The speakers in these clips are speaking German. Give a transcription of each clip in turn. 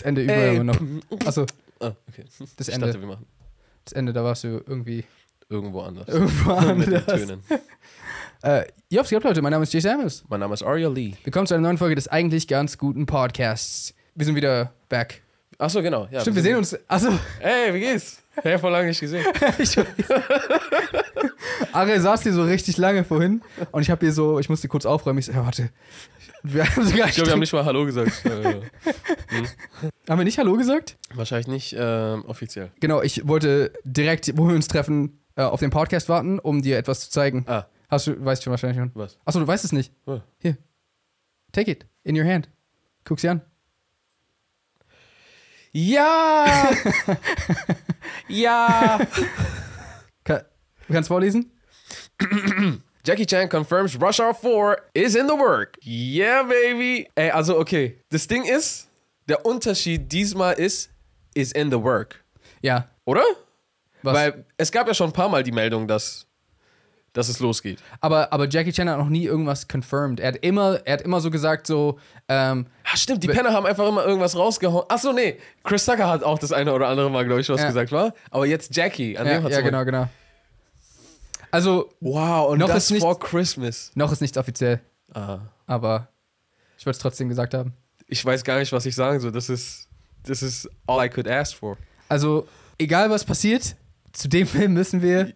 das Ende über Ey, immer noch. Achso, Ah, okay. das Ich Ende. dachte, wir machen Das Ende, da warst du irgendwie irgendwo anders. irgendwo Mit den anders. Tönen. Äh, ja, was geht ab, Leute? Mein Name ist Jay Samuels. Mein Name ist Aria Lee. Willkommen zu einer neuen Folge des eigentlich ganz guten Podcasts. Wir sind wieder back. Achso, genau. Ja, Stimmt, wir sehen uns. Achso, Ey, wie geht's? Hey, vor lange nicht gesehen. ich Ariel saß hier so richtig lange vorhin und ich habe hier so, ich musste kurz aufräumen. Ich so, ja, warte. Wir haben, sogar Ich glaube, wir haben nicht mal Hallo gesagt. Äh, haben wir nicht Hallo gesagt? Wahrscheinlich nicht ähm, offiziell. Genau, ich wollte direkt, wo wir uns treffen, äh, auf den Podcast warten, um dir etwas zu zeigen. Ah, Hast du, weißt du wahrscheinlich schon. was? Achso, du weißt es nicht. Oh. Hier. Take it. In your hand. Guck sie an. Ja! ja! Ka du kannst vorlesen? Jackie Chan confirms Rush Hour 4 is in the work. Yeah, baby. Ey, also okay. Das Ding ist, der Unterschied diesmal ist, is in the work. Ja. Oder? Was? Weil es gab ja schon ein paar Mal die Meldung, dass, dass es losgeht. aber, aber Jackie Chan hat noch nie irgendwas confirmed. Er hat immer, er hat immer so gesagt, so, ähm, Ah, stimmt, die Penner haben einfach immer irgendwas rausgehauen. Achso, nee. Chris Tucker hat auch das eine oder andere Mal, glaube ich, was Ja. gesagt, war. Aber jetzt Jackie, an ja, dem hat's ja genau, genau. Also, Wow, und Noch das ist nicht- vor Christmas. noch ist nichts offiziell, Ah. aber ich wollte es trotzdem gesagt haben. Ich weiß gar nicht, was ich sagen soll. Das ist, das ist all I could ask for. Also, egal was passiert, zu dem Film müssen wir.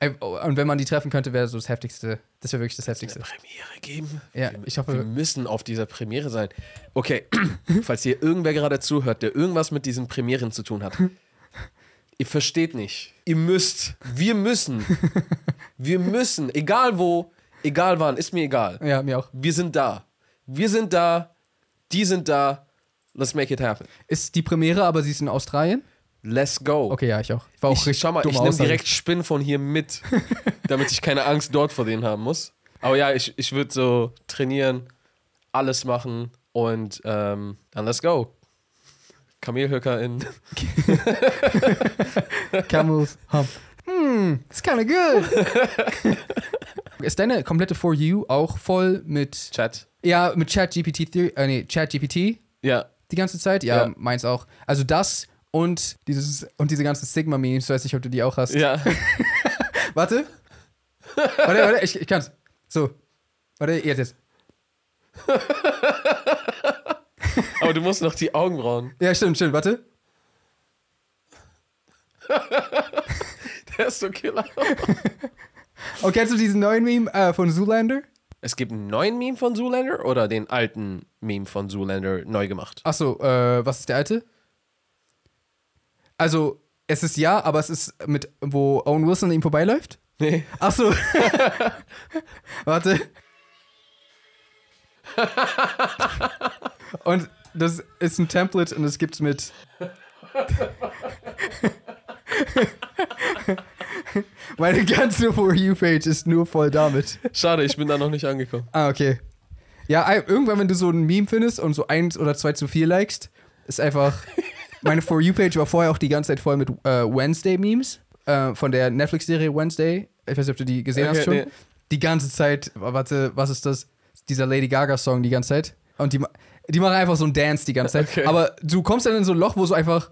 äh, Und wenn man die treffen könnte, wäre so das Heftigste. Das wäre wirklich das Heftigste. Premiere geben? Ja, wir, ich hoffe- Wir müssen auf dieser Premiere sein. Okay, falls hier irgendwer gerade zuhört, der irgendwas mit diesen Premieren zu tun hat. Ihr versteht nicht. Ihr müsst. Wir müssen. Wir müssen. Egal wo, egal wann, ist mir egal. Ja, mir auch. Wir sind da. Wir sind da. Die sind da. Let's make it happen. Ist die Premiere, aber sie ist in Australien? Let's go. Okay, ja, ich auch. War auch ich, richtig schau mal, ich nehme direkt Spinnen von hier mit, damit ich keine Angst dort vor denen haben muss. Aber ja, ich, ich würde so trainieren, alles machen und ähm, dann let's go. Kamelhöcker in. Camels Hump. Hm, it's kinda good. ist deine komplette For You auch voll mit, Chat. ja, mit ChatGPT, äh, nee, ChatGPT Ja. die ganze Zeit? Ja, Ja. meins auch. Also das und dieses und diese ganzen Sigma-Memes, weiß nicht, ob du die auch hast. Ja. Warte. Warte, warte, ich, ich kann's. So. Warte, jetzt, jetzt. Aber du musst noch die Augenbrauen. Ja, stimmt, stimmt, warte. Der ist so killer. Und kennst du diesen neuen Meme äh, von Zoolander? Es gibt einen neuen Meme von Zoolander oder den alten Meme von Zoolander neu gemacht? Achso, äh, was ist der alte? Also, es ist ja, aber es ist mit, wo Owen Wilson an ihm vorbeiläuft? Nee. Achso. Warte. und das ist ein Template und es gibt's mit. Meine ganze For You-Page ist nur voll damit. Schade, ich bin da noch nicht angekommen. Ah, okay. Ja, irgendwann, wenn du so ein Meme findest und so eins oder zwei zu viel likest, ist einfach. Meine For You-Page war vorher auch die ganze Zeit voll mit äh, Wednesday-Memes äh, von der Netflix-Serie Wednesday. Ich weiß nicht, ob du die gesehen Okay, hast schon. nee. Die ganze Zeit, warte, was ist das? Dieser Lady Gaga-Song die ganze Zeit. Und die, die machen einfach so einen Dance die ganze Zeit. Okay. Aber du kommst dann in so ein Loch, wo so einfach.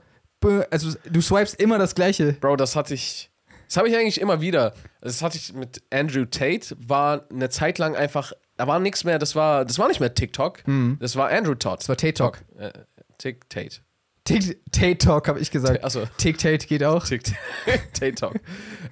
Also, du swipest immer das Gleiche. Bro, das hatte ich. Das habe ich eigentlich immer wieder. Das hatte ich mit Andrew Tate, war eine Zeit lang einfach, da war nichts mehr, das war, das war nicht mehr TikTok, das war Andrew Todd. Das war Tate Talk. Äh, Tick Tate. Tick- Tate Talk, habe ich gesagt. Achso, Tick Tate geht auch. Tick Tate Talk.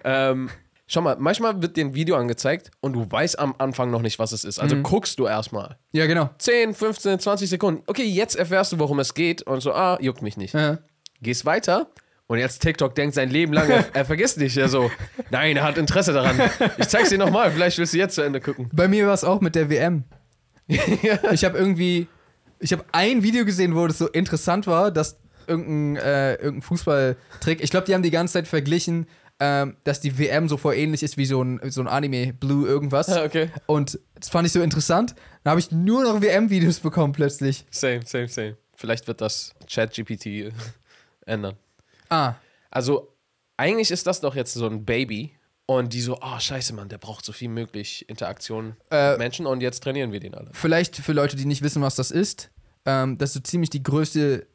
ähm, schau mal, manchmal wird dir ein Video angezeigt und du weißt am Anfang noch nicht, was es ist. Also guckst du erstmal. Ja, genau. 10, 15, 20 Sekunden. Okay, jetzt erfährst du, worum es geht und so, ah, juckt mich nicht. Ja. Gehst weiter und jetzt TikTok denkt sein Leben lang, er, er vergisst nicht. Er so, nein, er hat Interesse daran. Ich zeig's dir nochmal, vielleicht willst du jetzt zu Ende gucken. Bei mir war es auch mit der WM. Ich habe irgendwie, ich habe ein Video gesehen, wo das so interessant war, dass irgendein, äh, irgendein Fußballtrick, ich glaube, die haben die ganze Zeit verglichen, ähm, dass die WM so voll ähnlich ist wie so ein, so ein Anime, Blue irgendwas. Ah, okay. Und das fand ich so interessant. Dann habe ich nur noch WM-Videos bekommen plötzlich. Same, same, same. Vielleicht wird das ChatGPT ändern. Ah, Also, eigentlich ist das doch jetzt so ein Baby. Und die so, oh, scheiße, Mann, der braucht so viel möglich Interaktion Äh, mit Menschen und jetzt trainieren wir den alle. vielleicht für Leute, die nicht wissen, was das ist, ähm, das ist so ziemlich die größte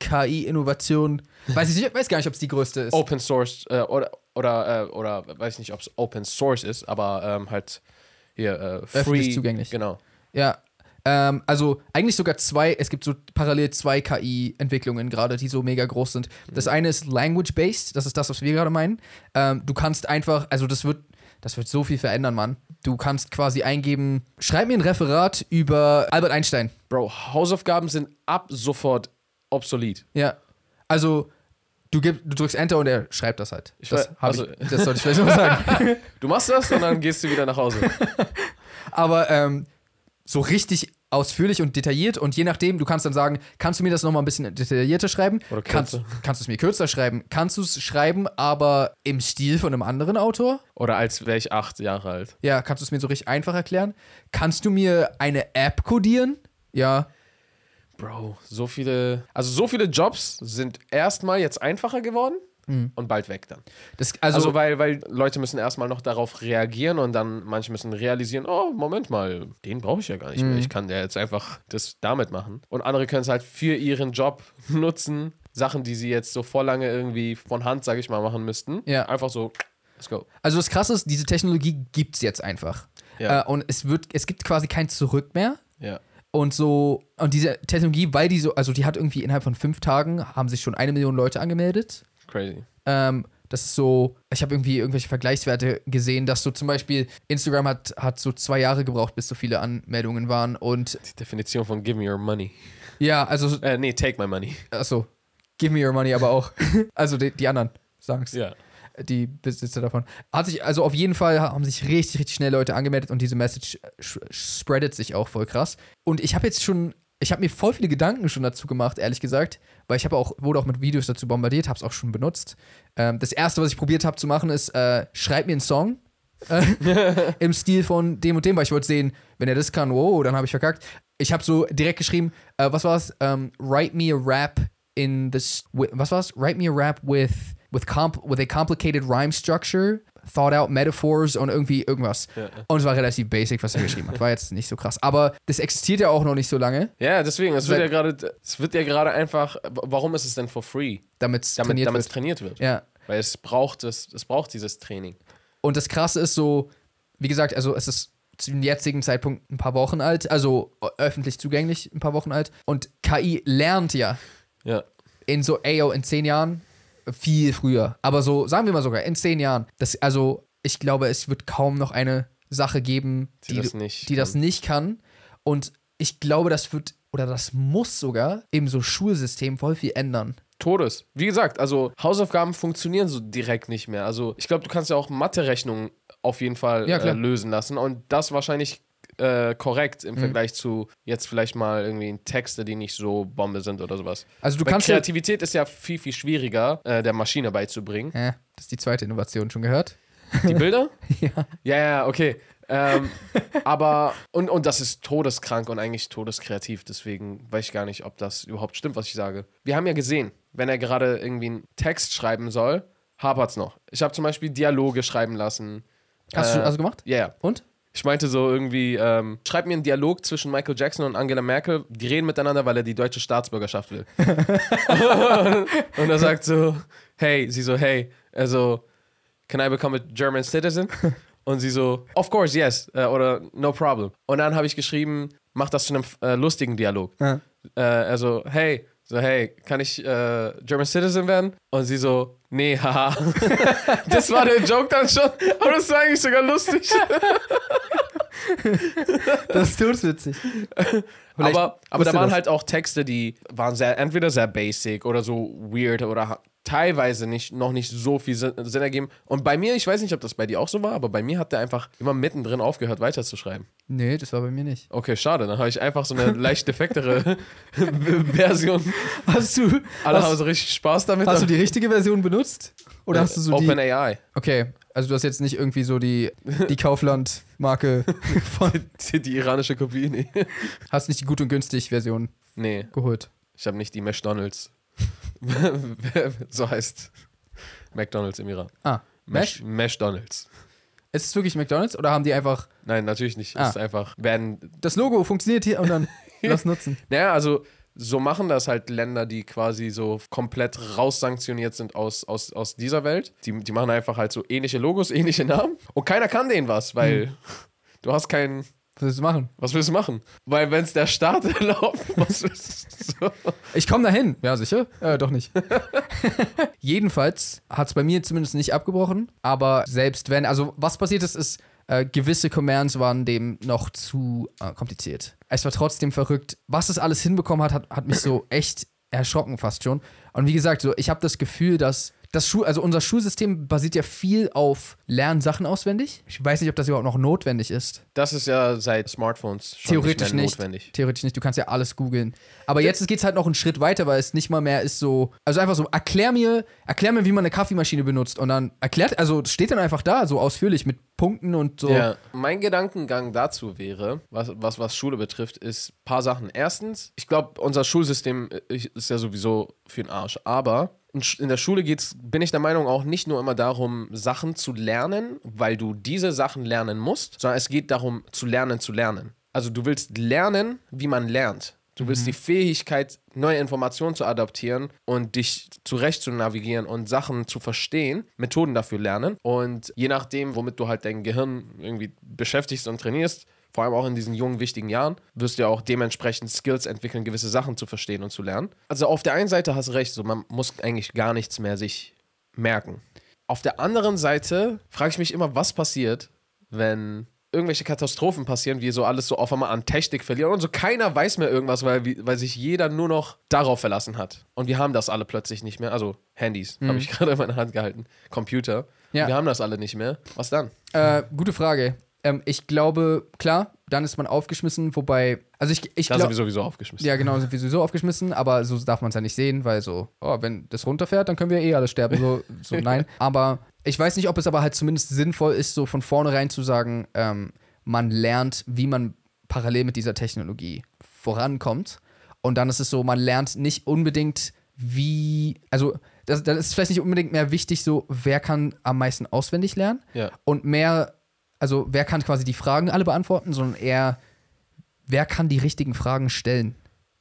KI-Innovation. Weiß ich nicht, weiß gar nicht, ob es die größte ist. Open Source äh, oder, oder, äh, oder weiß nicht, ob es Open Source ist, aber ähm, halt hier äh, free. Öffentlich zugänglich. Genau. Ja. Ähm, also eigentlich sogar zwei, es gibt so parallel zwei KI-Entwicklungen gerade, die so mega groß sind. Das Mhm. eine ist Language-Based, das ist das, was wir gerade meinen. Ähm, du kannst einfach, also das wird, das wird so viel verändern, Mann. Du kannst quasi eingeben, schreib mir ein Referat über Albert Einstein. Bro, Hausaufgaben sind ab sofort obsolet. Ja. Also, du, gib, du drückst Enter und er schreibt das halt. Ich das, weiß- also- ich, das sollte ich vielleicht noch sagen. Du machst das und dann gehst du wieder nach Hause. Aber ähm, so richtig ausführlich und detailliert und je nachdem, du kannst dann sagen, kannst du mir das nochmal ein bisschen detaillierter schreiben? Oder kannst, kannst du es mir kürzer schreiben? Kannst du es schreiben, aber im Stil von einem anderen Autor? Oder als wäre ich acht Jahre alt. Ja, kannst du es mir so richtig einfach erklären? Kannst du mir eine App codieren? Ja. Bro, so viele. Also, so viele Jobs sind erstmal jetzt einfacher geworden und bald weg dann. Das, also, Also, weil, weil Leute müssen erstmal noch darauf reagieren und dann manche müssen realisieren, oh, Moment mal, den brauche ich ja gar nicht Mhm. mehr. Ich kann ja jetzt einfach das damit machen. Und andere können es halt für ihren Job nutzen. Sachen, die sie jetzt so vor lange irgendwie von Hand, sage ich mal, machen müssten. Ja. Einfach so, let's go. also das Krasse ist, diese Technologie gibt es jetzt einfach. Ja. Äh, und es, wird, es gibt quasi kein Zurück mehr. Ja. Und so, und diese Technologie, weil die so, also die hat irgendwie innerhalb von fünf Tagen, haben sich schon eine Million Leute angemeldet. Crazy. Ähm, das ist so, ich habe irgendwie irgendwelche Vergleichswerte gesehen, dass so zum Beispiel Instagram hat, hat so zwei Jahre gebraucht, bis so viele Anmeldungen waren. Und Die Definition von give me your money. ja, also, Äh, nee, take my money. achso, give me your money, aber auch. also die, die anderen sagen es. Ja. Die Besitzer davon. Hat sich, also auf jeden Fall haben sich richtig, richtig schnell Leute angemeldet und diese Message spreadet sich auch voll krass. Und ich habe jetzt schon, ich habe mir voll viele Gedanken schon dazu gemacht, ehrlich gesagt, weil ich habe auch, wurde auch mit Videos dazu bombardiert, habe es auch schon benutzt. Ähm, das erste, was ich probiert habe zu machen, ist, äh, schreib mir einen Song. äh, Im Stil von dem und dem, weil ich wollte sehen, wenn er das kann, wow, dann habe ich verkackt. Ich habe so direkt geschrieben, äh, was war's? Ähm, write me a rap in this, was war's? Write me a rap with, with, comp with a complicated rhyme structure, thought out metaphors und irgendwie irgendwas. Ja. Und es war relativ basic, was er geschrieben hat. War jetzt nicht so krass. Aber das existiert ja auch noch nicht so lange, Ja, deswegen, es wird ja gerade, es wird ja gerade einfach, warum ist es denn for free? damit es Damit, trainiert damit es wird. trainiert wird. Ja. Weil es braucht es, es braucht dieses Training. Und das Krasse ist so, wie gesagt, also es ist zum jetzigen Zeitpunkt ein paar Wochen alt, also öffentlich zugänglich ein paar Wochen alt. Und KI lernt ja Ja. in so, ey, yo, in zehn Jahren viel früher. Aber so, sagen wir mal sogar, in zehn Jahren. Das, also, ich glaube, es wird kaum noch eine Sache geben, Die die, das nicht die das kann. nicht kann. Und ich glaube, das wird, oder das muss sogar im so Schulsystem voll viel ändern. Todes. Wie gesagt, also Hausaufgaben funktionieren so direkt nicht mehr. Also ich glaube, du kannst ja auch Mathe-Rechnungen auf jeden Fall Ja, äh, lösen lassen und das wahrscheinlich äh, korrekt Mhm. im Vergleich zu jetzt vielleicht mal irgendwie Texte, die nicht so Bombe sind oder sowas. Also, du Weil kannst ja. Kreativität ist ja viel, viel schwieriger, äh, der Maschine beizubringen. Äh, das ist die zweite Innovation, schon gehört? Die Bilder? ja. Ja, ja, okay. Ähm, aber, und, und das ist todeskrank und eigentlich todeskreativ, deswegen weiß ich gar nicht, ob das überhaupt stimmt, was ich sage. Wir haben ja gesehen, wenn er gerade irgendwie einen Text schreiben soll, hapert's noch. Ich habe zum Beispiel Dialoge schreiben lassen. Hast Äh, du also gemacht? Ja, ja. Und? Ich meinte so irgendwie, ähm, schreib mir einen Dialog zwischen Michael Jackson und Angela Merkel. Die reden miteinander, weil er die deutsche Staatsbürgerschaft will. und er sagt so, hey, sie so, hey, also, can I become a German citizen? Und sie so, of course, yes, äh, oder no problem. Und dann habe ich geschrieben, mach das zu einem äh, lustigen Dialog. Ja. Äh, also, hey, so, hey, kann ich äh, German Citizen werden? Und sie so, nee, haha. das war der Joke dann schon, aber das war eigentlich sogar lustig. Das ist. Vielleicht aber aber da waren das. halt auch Texte, die waren sehr, entweder sehr basic oder so weird oder teilweise nicht, noch nicht so viel Sinn, Sinn ergeben. Und bei mir, ich weiß nicht, ob das bei dir auch so war, aber bei mir hat der einfach immer mittendrin aufgehört, weiterzuschreiben. Nee, das war bei mir nicht. Okay, schade, dann habe ich einfach so eine leicht defektere Version. Hast du, Alle haben hast, so richtig Spaß damit. hast du die richtige Version benutzt? Oder hast du so die. Open AI. Okay, also du hast jetzt nicht irgendwie so die, die Kaufland-Marke von. Die, die iranische Kopie, nee. Hast nicht die gut und günstig Version Nee, geholt. ich habe nicht die McDonalds. so heißt McDonalds im Iran. Ah, Mesh? Mesh? McDonalds. Ist es wirklich McDonalds oder haben die einfach. Nein, natürlich nicht. Ah. Es ist einfach, werden, Das Logo funktioniert hier und dann lass nutzen. naja, also so machen das halt Länder, die quasi so komplett raussanktioniert sind aus, aus, aus dieser Welt. Die, die machen einfach halt so ähnliche Logos, ähnliche Namen und keiner kann denen was, weil Hm. du hast keinen. Was willst du machen? Was willst du machen? Weil wenn es der Staat erlaubt, was willst du? So. Ich komme dahin. Ja, sicher? Äh, doch nicht. Jedenfalls hat es bei mir zumindest nicht abgebrochen. Aber selbst wenn, also was passiert ist, ist, äh, gewisse Commands waren dem noch zu äh, kompliziert. Es war trotzdem verrückt. Was es alles hinbekommen hat, hat, hat mich so echt erschrocken fast schon. Und wie gesagt, so, ich habe das Gefühl, dass das Schul also unser Schulsystem basiert ja viel auf Lernen Sachen auswendig. Ich weiß nicht, ob das überhaupt noch notwendig ist. Das ist ja seit Smartphones schon Theoretisch nicht, nicht. notwendig. Theoretisch nicht. Du kannst ja alles googeln. Aber jetzt geht es halt noch einen Schritt weiter, weil es nicht mal mehr ist so. Also einfach so, erklär mir, erklär mir, wie man eine Kaffeemaschine benutzt. Und dann erklärt, also steht dann einfach da, so ausführlich mit Punkten und so. Ja. Mein Gedankengang dazu wäre, was, was, was Schule betrifft, ist ein paar Sachen. Erstens, ich glaube, unser Schulsystem äh, ist ja sowieso für den Arsch. Aber in der Schule geht's, bin ich der Meinung, auch nicht nur immer darum, Sachen zu lernen, weil du diese Sachen lernen musst, sondern es geht darum, zu lernen, zu lernen. Also du willst lernen, wie man lernt. Du willst die Fähigkeit, neue Informationen zu adaptieren und dich zurecht zu navigieren und Sachen zu verstehen, Methoden dafür lernen. Und je nachdem, womit du halt dein Gehirn irgendwie beschäftigst und trainierst, vor allem auch in diesen jungen, wichtigen Jahren, wirst du ja auch dementsprechend Skills entwickeln, gewisse Sachen zu verstehen und zu lernen. Also auf der einen Seite hast du recht, so man muss eigentlich gar nichts mehr sich merken. Auf der anderen Seite frage ich mich immer, was passiert, wenn irgendwelche Katastrophen passieren, wie so alles so auf einmal an Technik verlieren und so keiner weiß mehr irgendwas, weil, weil sich jeder nur noch darauf verlassen hat. Und wir haben das alle plötzlich nicht mehr. Also Handys habe ich gerade in meiner Hand gehalten. Computer. Ja. Wir haben das alle nicht mehr. Was dann? Äh, gute Frage. Ähm, ich glaube, klar, dann ist man aufgeschmissen, wobei. Also ich, ich Da glaube. sind wir sowieso aufgeschmissen. Ja, genau, sind wir sowieso aufgeschmissen, aber so darf man es ja nicht sehen, weil so, oh, wenn das runterfährt, dann können wir eh alle sterben. So, so nein. Aber ich weiß nicht, ob es aber halt zumindest sinnvoll ist, so von vornherein zu sagen, ähm, man lernt, wie man parallel mit dieser Technologie vorankommt. Und dann ist es so, man lernt nicht unbedingt, wie, also das, dann ist vielleicht nicht unbedingt mehr wichtig, so, wer kann am meisten auswendig lernen Ja. und mehr, also wer kann quasi die Fragen alle beantworten, sondern eher, wer kann die richtigen Fragen stellen,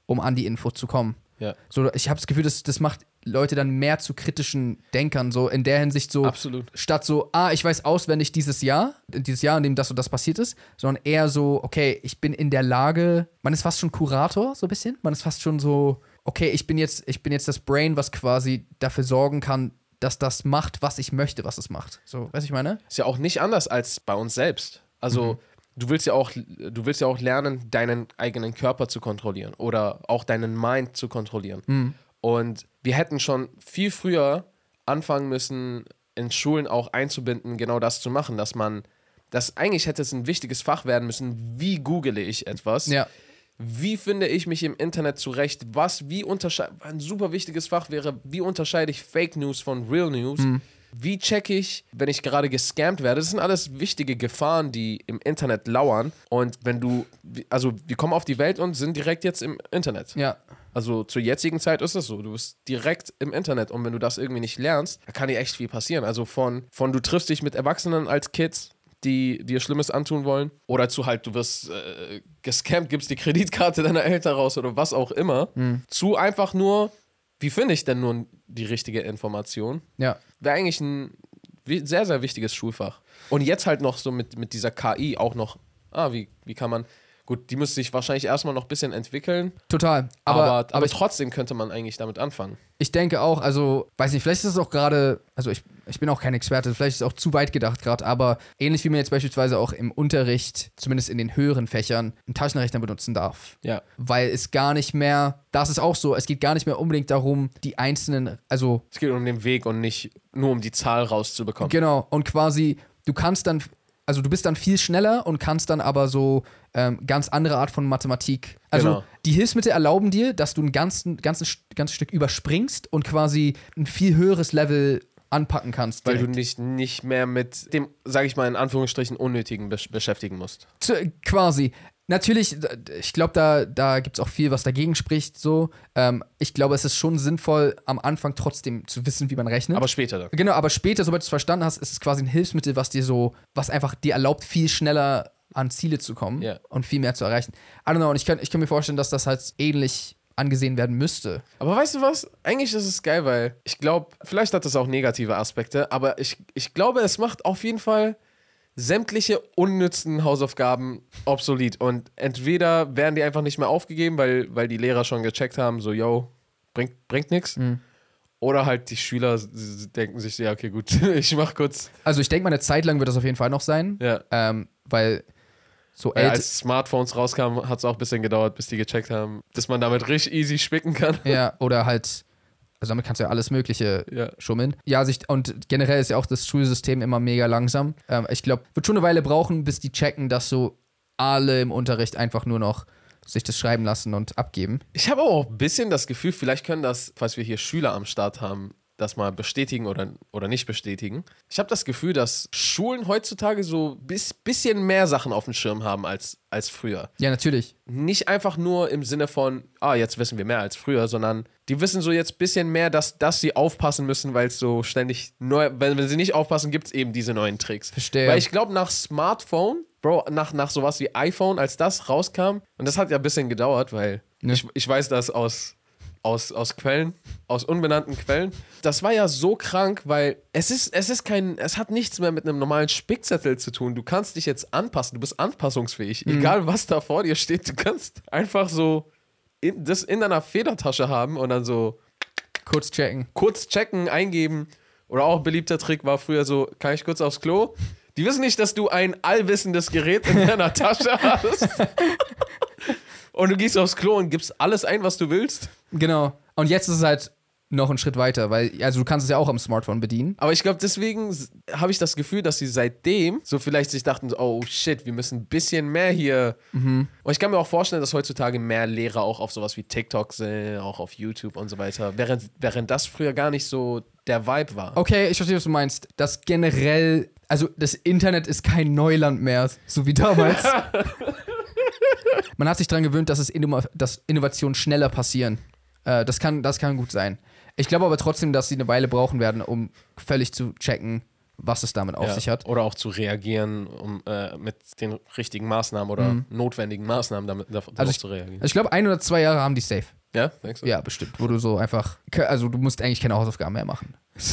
um an die Info zu kommen. Ja. So, ich habe das Gefühl, das, das macht Leute dann mehr zu kritischen Denkern, so in der Hinsicht so, Absolut. statt so, ah, ich weiß auswendig dieses Jahr, dieses Jahr, in dem das und das passiert ist, sondern eher so, okay, ich bin in der Lage, man ist fast schon Kurator, so ein bisschen, man ist fast schon so, okay, ich bin jetzt, ich bin jetzt das Brain, was quasi dafür sorgen kann, dass das macht, was ich möchte, was es macht. So, weißt du, ich meine? Ist ja auch nicht anders als bei uns selbst. Also du willst ja auch, du willst ja auch lernen, deinen eigenen Körper zu kontrollieren oder auch deinen Mind zu kontrollieren. Und wir hätten schon viel früher anfangen müssen, in Schulen auch einzubinden, genau das zu machen, dass man, dass eigentlich hätte es ein wichtiges Fach werden müssen, wie google ich etwas. Ja. Wie finde ich mich im Internet zurecht? Was, wie unterscheide, ein super wichtiges Fach wäre, wie unterscheide ich Fake News von Real News? Wie checke ich, wenn ich gerade gescammt werde? Das sind alles wichtige Gefahren, die im Internet lauern. Und wenn du, also wir kommen auf die Welt und sind direkt jetzt im Internet. Ja. Also zur jetzigen Zeit ist es so. Du bist direkt im Internet und wenn du das irgendwie nicht lernst, da kann dir echt viel passieren. Also von, von du triffst dich mit Erwachsenen als Kids, die dir Schlimmes antun wollen, oder zu halt, du wirst äh, gescampt, gibst die Kreditkarte deiner Eltern raus oder was auch immer, zu einfach nur, wie finde ich denn nun die richtige Information? Ja. Wäre eigentlich ein sehr, sehr wichtiges Schulfach. Und jetzt halt noch so mit, mit dieser KI auch noch, ah, wie, wie kann man, gut, die müsste sich wahrscheinlich erstmal noch ein bisschen entwickeln, Total. aber, Aber, aber, aber, ich, trotzdem könnte man eigentlich damit anfangen. ich denke auch, also, weiß nicht, vielleicht ist es auch gerade, also ich, ich bin auch kein Experte, vielleicht ist es auch zu weit gedacht gerade, aber ähnlich wie man jetzt beispielsweise auch im Unterricht, zumindest in den höheren Fächern, einen Taschenrechner benutzen darf. Ja. Weil es gar nicht mehr, das ist auch so, es geht gar nicht mehr unbedingt darum, die einzelnen, also Es geht um den Weg und nicht nur um die Zahl rauszubekommen. Genau, und quasi, du kannst dann, also du bist dann viel schneller und kannst dann aber so ähm, ganz andere Art von Mathematik. Also Genau. die Hilfsmittel erlauben dir, dass du ein ganzen, ganzes, ganzes Stück überspringst und quasi ein viel höheres Level anpacken kannst. Weil du direkt. nicht, mehr mit dem, sage ich mal in Anführungsstrichen, Unnötigen besch beschäftigen musst. Zu, quasi. Natürlich, ich glaube, da, da gibt es auch viel, was dagegen spricht. So. Ähm, ich glaube, es ist schon sinnvoll, am Anfang trotzdem zu wissen, wie man rechnet. Aber später dann. Genau, aber später, sobald du es verstanden hast, ist es quasi ein Hilfsmittel, was dir so, was einfach dir erlaubt, viel schneller an Ziele zu kommen Ja. und viel mehr zu erreichen. I don't know, und ich kann, ich kann mir vorstellen, dass das halt ähnlich angesehen werden müsste. Aber weißt du was? Eigentlich ist es geil, weil ich glaube, vielleicht hat das auch negative Aspekte, aber ich, ich glaube, es macht auf jeden Fall sämtliche unnützen Hausaufgaben obsolet. Und entweder werden die einfach nicht mehr aufgegeben, weil, weil die Lehrer schon gecheckt haben, so, yo, bringt, bringt nichts. Oder halt die Schüler denken sich, ja, okay, gut, ich mach kurz. Also ich denke mal, eine Zeit lang wird das auf jeden Fall noch sein, Ja. ähm, weil so ält als Smartphones rauskamen, hat es auch ein bisschen gedauert, bis die gecheckt haben, dass man damit richtig easy spicken kann. ja, oder halt, also damit kannst du ja alles Mögliche Ja. schummeln. Ja, sich, und generell ist ja auch das Schulsystem immer mega langsam. Ähm, ich glaube, wird schon eine Weile brauchen, bis die checken, dass so alle im Unterricht einfach nur noch sich das schreiben lassen und abgeben. Ich habe auch ein bisschen das Gefühl, vielleicht können das, falls wir hier Schüler am Start haben, das mal bestätigen oder, oder nicht bestätigen. Ich habe das Gefühl, dass Schulen heutzutage so ein bis, bisschen mehr Sachen auf dem Schirm haben als, als früher. Ja, natürlich. Nicht einfach nur im Sinne von, ah, jetzt wissen wir mehr als früher, sondern die wissen so jetzt ein bisschen mehr, dass, dass sie aufpassen müssen, weil es so ständig neu, wenn, wenn sie nicht aufpassen, gibt es eben diese neuen Tricks. Verstehe. Weil ich glaube, nach Smartphone, Bro, nach, nach sowas wie iPhone, als das rauskam, und das hat ja ein bisschen gedauert, weil Ja. ich, ich weiß das aus, aus, aus Quellen, aus unbenannten Quellen. Das war ja so krank, weil es ist, es ist kein, es hat nichts mehr mit einem normalen Spickzettel zu tun. Du kannst dich jetzt anpassen, du bist anpassungsfähig. Egal was da vor dir steht, du kannst einfach so in, das in deiner Federtasche haben und dann so Kurz checken. kurz checken, eingeben. Oder auch ein beliebter Trick war früher so, kann ich kurz aufs Klo? Die wissen nicht, dass du ein allwissendes Gerät in deiner Tasche hast. Und du gehst aufs Klo und gibst alles ein, was du willst. Genau. Und jetzt ist es halt noch einen Schritt weiter, weil, also du kannst es ja auch am Smartphone bedienen. Aber ich glaube, deswegen habe ich das Gefühl, dass sie seitdem so vielleicht sich dachten, oh shit, wir müssen ein bisschen mehr hier. Und ich kann mir auch vorstellen, dass heutzutage mehr Lehrer auch auf sowas wie TikTok sind, auch auf YouTube und so weiter, während, während das früher gar nicht so der Vibe war. Okay, ich verstehe, was du meinst. Das generell, also das Internet ist kein Neuland mehr, so wie damals. Man hat sich daran gewöhnt, dass, es Innova dass Innovationen schneller passieren. Äh, das, kann, das kann gut sein. Ich glaube aber trotzdem, dass sie eine Weile brauchen werden, um völlig zu checken, was es damit auf Ja, sich hat. Oder auch zu reagieren um, äh, mit den richtigen Maßnahmen oder notwendigen Maßnahmen damit, darauf Mhm. Also ich- zu reagieren. Also ich glaube, ein oder zwei Jahre haben die safe. Ja, denkst du? Ja, bestimmt. Wo du so einfach. Also du musst eigentlich keine Hausaufgaben mehr machen.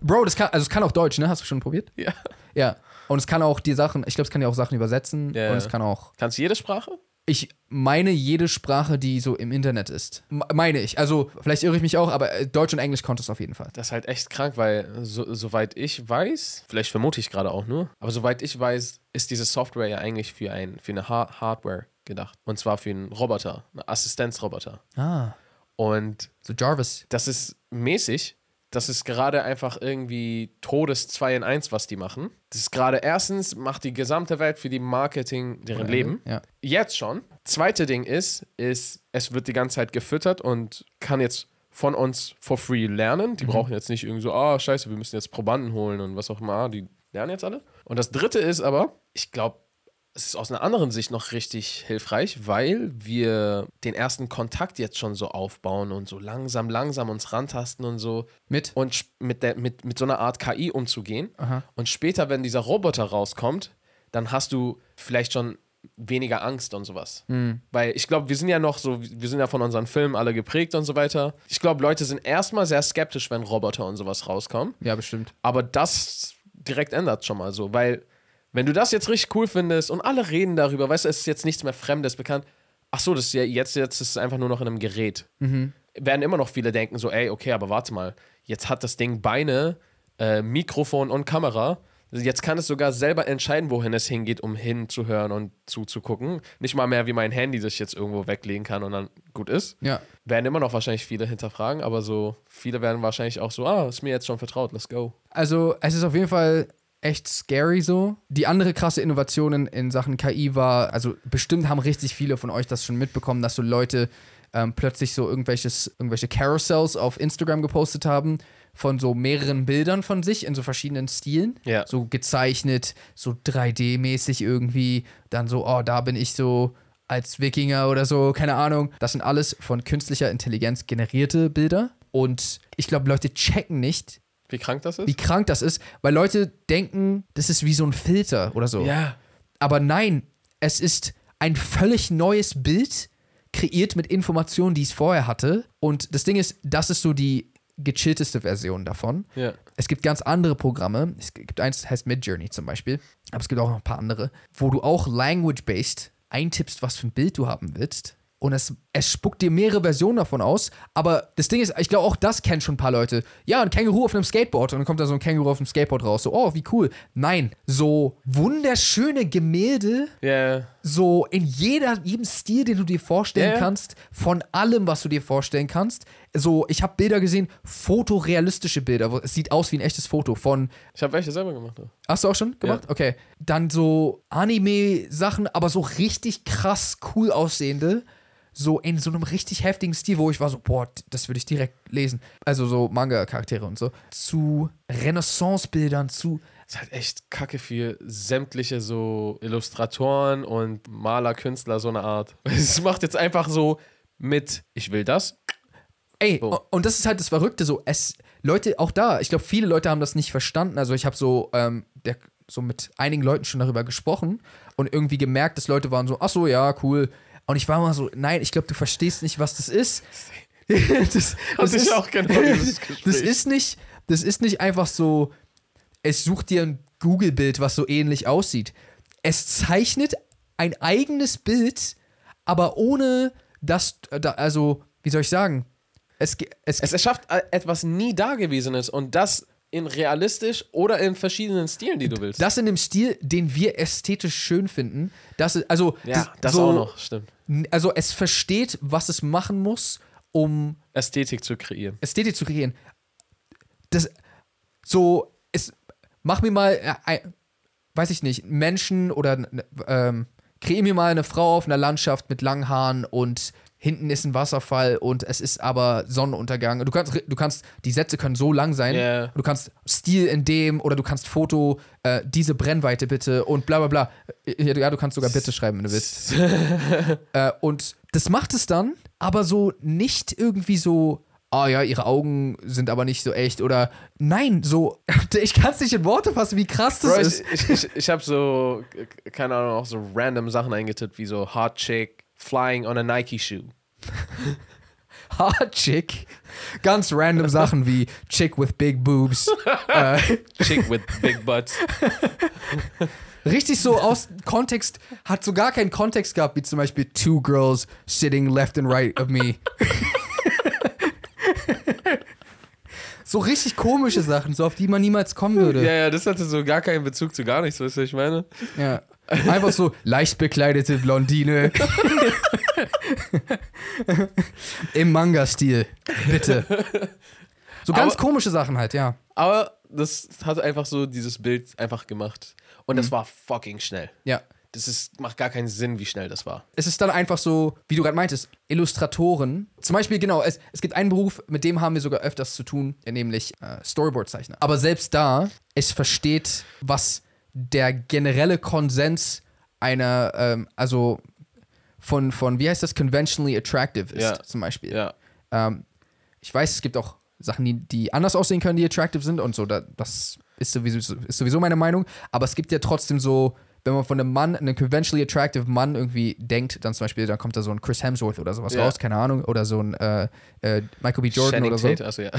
Bro, das kann, also es kann auch Deutsch, ne? Hast du schon probiert? Ja. Ja. Und es kann auch die Sachen, ich glaube, es kann ja auch Sachen übersetzen. Ja, und es kann auch. Kannst du jede Sprache? Ich meine jede Sprache, die so im Internet ist. M- Meine ich. Also, vielleicht irre ich mich auch, aber äh, Deutsch und Englisch konnte es auf jeden Fall. Das ist halt echt krank, weil so, soweit ich weiß, vielleicht vermute ich gerade auch nur, aber soweit ich weiß, ist diese Software ja eigentlich für, ein, für eine ha Hardware gedacht. Und zwar für einen Roboter, einen Assistenzroboter. Ah. Und So Jarvis. das ist mäßig. Das ist gerade einfach irgendwie Todes 2 in 1, was die machen. Das ist gerade erstens, macht die gesamte Welt für die Marketing deren Leben. Ja. Jetzt schon. Zweite Ding ist, ist, es wird die ganze Zeit gefüttert und kann jetzt von uns for free lernen. Die brauchen jetzt nicht irgendwie so, ah, scheiße, wir müssen jetzt Probanden holen und was auch immer. Die lernen jetzt alle. Und das dritte ist aber, ich glaube, es ist aus einer anderen Sicht noch richtig hilfreich, weil wir den ersten Kontakt jetzt schon so aufbauen und so langsam, langsam uns rantasten und so Mit? und mit, der, mit, mit so einer Art KI umzugehen. Aha. Und später, wenn dieser Roboter rauskommt, dann hast du vielleicht schon weniger Angst und sowas. Hm. Weil ich glaube, wir sind ja noch so, wir sind ja von unseren Filmen alle geprägt und so weiter. Ich glaube, Leute sind erstmal sehr skeptisch, wenn Roboter und sowas rauskommen. Ja, bestimmt. Aber das direkt ändert schon mal so, weil wenn du das jetzt richtig cool findest und alle reden darüber, weißt du, es ist jetzt nichts mehr Fremdes bekannt. Ach so, das ist ja jetzt, jetzt ist es einfach nur noch in einem Gerät. Werden immer noch viele denken so, ey, okay, aber warte mal, jetzt hat das Ding Beine, äh, Mikrofon und Kamera. Jetzt kann es sogar selber entscheiden, wohin es hingeht, um hinzuhören und zuzugucken. Nicht mal mehr wie mein Handy, das ich jetzt irgendwo weglegen kann und dann gut ist. Ja. Werden immer noch wahrscheinlich viele hinterfragen, aber so viele werden wahrscheinlich auch so, ah, ist mir jetzt schon vertraut, let's go. Also, es ist auf jeden Fall echt scary so. Die andere krasse Innovation in, in Sachen KI war, also bestimmt haben richtig viele von euch das schon mitbekommen, dass so Leute ähm, plötzlich so irgendwelches, irgendwelche Carousels auf Instagram gepostet haben von so mehreren Bildern von sich in so verschiedenen Stilen. Ja. So gezeichnet, so 3D-mäßig irgendwie. Dann so, oh, da bin ich so als Wikinger oder so, keine Ahnung. Das sind alles von künstlicher Intelligenz generierte Bilder. Und ich glaube, Leute checken nicht, Wie krank das ist? wie krank das ist, weil Leute denken, das ist wie so ein Filter oder so. Ja. Aber nein, es ist ein völlig neues Bild, kreiert mit Informationen, die es vorher hatte. Und das Ding ist, das ist so die gechillteste Version davon. Ja. Es gibt ganz andere Programme. Es gibt eins, das heißt Midjourney zum Beispiel. Aber es gibt auch noch ein paar andere, wo du auch language-based eintippst, was für ein Bild du haben willst. Und es, es spuckt dir mehrere Versionen davon aus. Aber das Ding ist, ich glaube, auch das kennen schon ein paar Leute. Ja, ein Känguru auf einem Skateboard. Und dann kommt da so ein Känguru auf dem Skateboard raus. So, oh, wie cool. Nein, so wunderschöne Gemälde Ja. so in jeder, jedem Stil, den du dir vorstellen Ja. kannst, von allem, was du dir vorstellen kannst. So, ich habe Bilder gesehen, fotorealistische Bilder. wo- Es sieht aus wie ein echtes Foto von. Ich habe welche selber gemacht. ja. Hast du auch schon gemacht? Okay. Dann so Anime-Sachen, aber so richtig krass cool aussehende. So in so einem richtig heftigen Stil, wo ich war so, boah, das würde ich direkt lesen. Also so Manga-Charaktere und so. Zu Renaissance-Bildern, zu ist halt echt kacke für sämtliche so Illustratoren und Maler, Künstler, so eine Art. Es macht jetzt einfach so mit, ich will das. Ey, Boom. und das ist halt das Verrückte, so, es, Leute, auch da, ich glaube, viele Leute haben das nicht verstanden. Also ich habe so, ähm, der, so mit einigen Leuten schon darüber gesprochen und irgendwie gemerkt, dass Leute waren so, ach so, ja, cool. Und ich war mal so, nein, ich glaube, du verstehst nicht, was das ist. das, Hatte ich auch genau dieses Gespräch. das ist nicht, das ist nicht einfach so, es sucht dir ein Google-Bild, was so ähnlich aussieht. Es zeichnet ein eigenes Bild, aber ohne das, da, also, wie soll ich sagen? Es, es, Es erschafft äh, etwas nie Dagewesenes und das in realistisch oder in verschiedenen Stilen, die du willst. das in dem Stil, den wir ästhetisch schön finden. Das also, ja, das so, auch noch, stimmt. Also, es versteht, was es machen muss, um Ästhetik zu kreieren. Ästhetik zu kreieren. Das, so, es, mach mir mal, äh, weiß ich nicht, Menschen oder ähm, kreier mir mal eine Frau auf einer Landschaft mit langen Haaren und hinten ist ein Wasserfall und es ist aber Sonnenuntergang. Du kannst, du kannst, die Sätze können so lang sein. Ja. Du kannst Stil in dem oder du kannst Foto, äh, diese Brennweite bitte und bla bla bla. Ja, du kannst sogar bitte schreiben, wenn du willst. Äh, und das macht es dann, aber so nicht irgendwie so, ah ja, ihre Augen sind aber nicht so echt oder nein, so, ich kann es nicht in Worte fassen, wie krass das Bro, ist. ich, ich, ich, habe so, keine Ahnung, auch so random Sachen eingetippt, wie so Hot Chick flying on a Nike Shoe. Hot Chick. Ganz random Sachen wie Chick with big boobs. äh, Chick with big butts. richtig so aus Kontext, hat so gar keinen Kontext gehabt, wie zum Beispiel Two Girls sitting left and right of me. so richtig komische Sachen, so auf die man niemals kommen würde. Ja, ja, das hatte so gar keinen Bezug zu gar nichts, weißt du, was ich meine? Ja. Einfach so leicht bekleidete Blondine. Im Manga-Stil. Bitte. So ganz Aber- komische Sachen halt, ja. Aber das hat einfach so dieses Bild einfach gemacht. Und das war fucking schnell. Ja. Das ist, macht gar keinen Sinn, wie schnell das war. Es ist dann einfach so, wie du gerade meintest, Illustratoren. Zum Beispiel, genau, es, es gibt einen Beruf, mit dem haben wir sogar öfters zu tun, nämlich äh, Storyboard-Zeichner. Aber selbst da, es versteht, was der generelle Konsens einer, ähm, also von, von, wie heißt das, conventionally attractive ist, Ja. zum Beispiel. Ja. Ähm, ich weiß, es gibt auch Sachen, die, die anders aussehen können, die attractive sind und so. Da, das ist sowieso, ist sowieso meine Meinung. Aber es gibt ja trotzdem so, wenn man von einem Mann, einem conventionally attractive Mann irgendwie denkt, dann zum Beispiel, dann kommt da so ein Chris Hemsworth oder sowas Ja. raus, keine Ahnung, oder so ein äh, äh, Michael B. Jordan Channing oder so. Tate, also ja.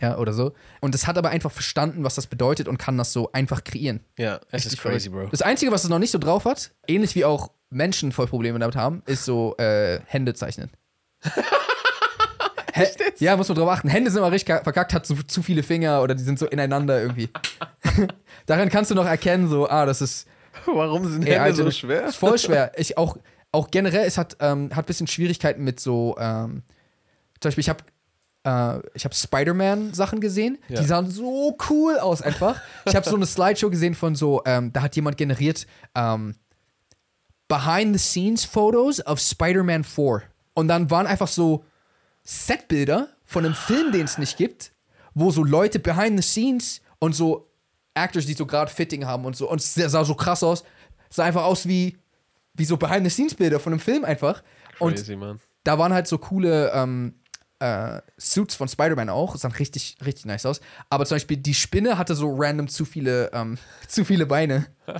Ja, oder so. Und es hat aber einfach verstanden, was das bedeutet und kann das so einfach kreieren. Ja, es ist crazy. Bro. Das Einzige, was es noch nicht so drauf hat, ähnlich wie auch Menschen voll Probleme damit haben, ist so äh, Hände zeichnen. Hä ja, muss man drauf achten. Hände sind immer richtig verkackt, hat zu, zu viele Finger oder die sind so ineinander irgendwie. Daran kannst du noch erkennen, so, ah, das ist, Warum sind ey, Hände Alter, so das schwer? ist voll schwer. Ich auch, auch generell, es hat, ähm, hat ein bisschen Schwierigkeiten mit so, ähm, zum Beispiel, ich habe äh, ich habe Spider-Man-Sachen gesehen, Ja. die sahen so cool aus einfach. Ich habe so eine Slideshow gesehen von so, ähm, da hat jemand generiert ähm, Behind-the-Scenes-Photos of Spider-Man 4. Und dann waren einfach so Setbilder von einem Film, den es nicht gibt, wo so Leute behind the scenes und so Actors, die so gerade Fitting haben und so. Und es sah so krass aus. Es sah einfach aus wie, wie so behind the scenes Bilder von einem Film einfach. Und Crazy, man. da waren halt so coole ähm, äh, Suits von Spider-Man auch. Es sah richtig, richtig nice aus. Aber zum Beispiel die Spinne hatte so random zu viele, ähm, zu viele Beine.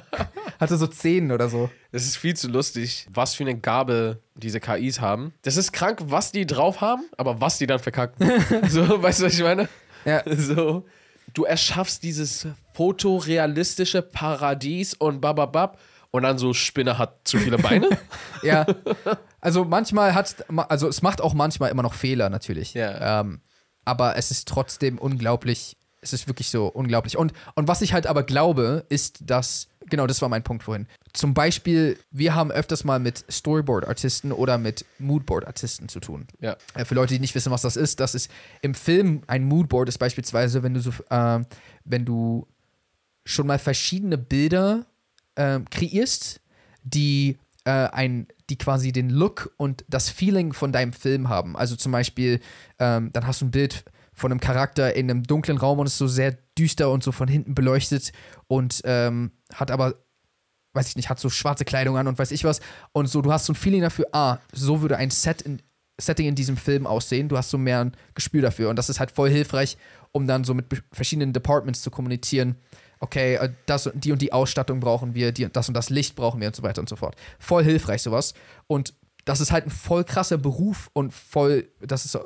hatte so Zehen oder so. Das ist viel zu lustig, was für eine Gabe diese KIs haben. Das ist krank, was die drauf haben, aber was die dann verkacken. so, weißt du, was ich meine? Ja. So, du erschaffst dieses fotorealistische Paradies und bababab und dann so Spinne hat zu viele Beine. Ja. Also manchmal hat also es macht auch manchmal immer noch Fehler natürlich. Ja. Ähm, aber es ist trotzdem unglaublich. Es ist wirklich so unglaublich. Und, und was ich halt aber glaube, ist, dass, genau, das war mein Punkt vorhin. Zum Beispiel, wir haben öfters mal mit Storyboard-Artisten oder mit Moodboard-Artisten zu tun. ja. Äh, Für Leute, die nicht wissen, was das ist, das ist im Film ein Moodboard ist beispielsweise, wenn du so, äh, wenn du schon mal verschiedene Bilder ähm, kreierst, die äh, ein, die quasi den Look und das Feeling von deinem Film haben. Also zum Beispiel, ähm, dann hast du ein Bild von einem Charakter in einem dunklen Raum und ist so sehr düster und so von hinten beleuchtet und ähm, hat aber weiß ich nicht, hat so schwarze Kleidung an und weiß ich was. Und so, du hast so ein Feeling dafür, ah, so würde ein Set in, Setting in diesem Film aussehen. Du hast so mehr ein Gespür dafür. Und das ist halt voll hilfreich, um dann so mit verschiedenen Departments zu kommunizieren. Okay, äh, das, und- die und die Ausstattung brauchen wir, die, das und das Licht brauchen wir und so weiter und so fort. Voll hilfreich sowas. Und das ist halt ein voll krasser Beruf und voll, das ist,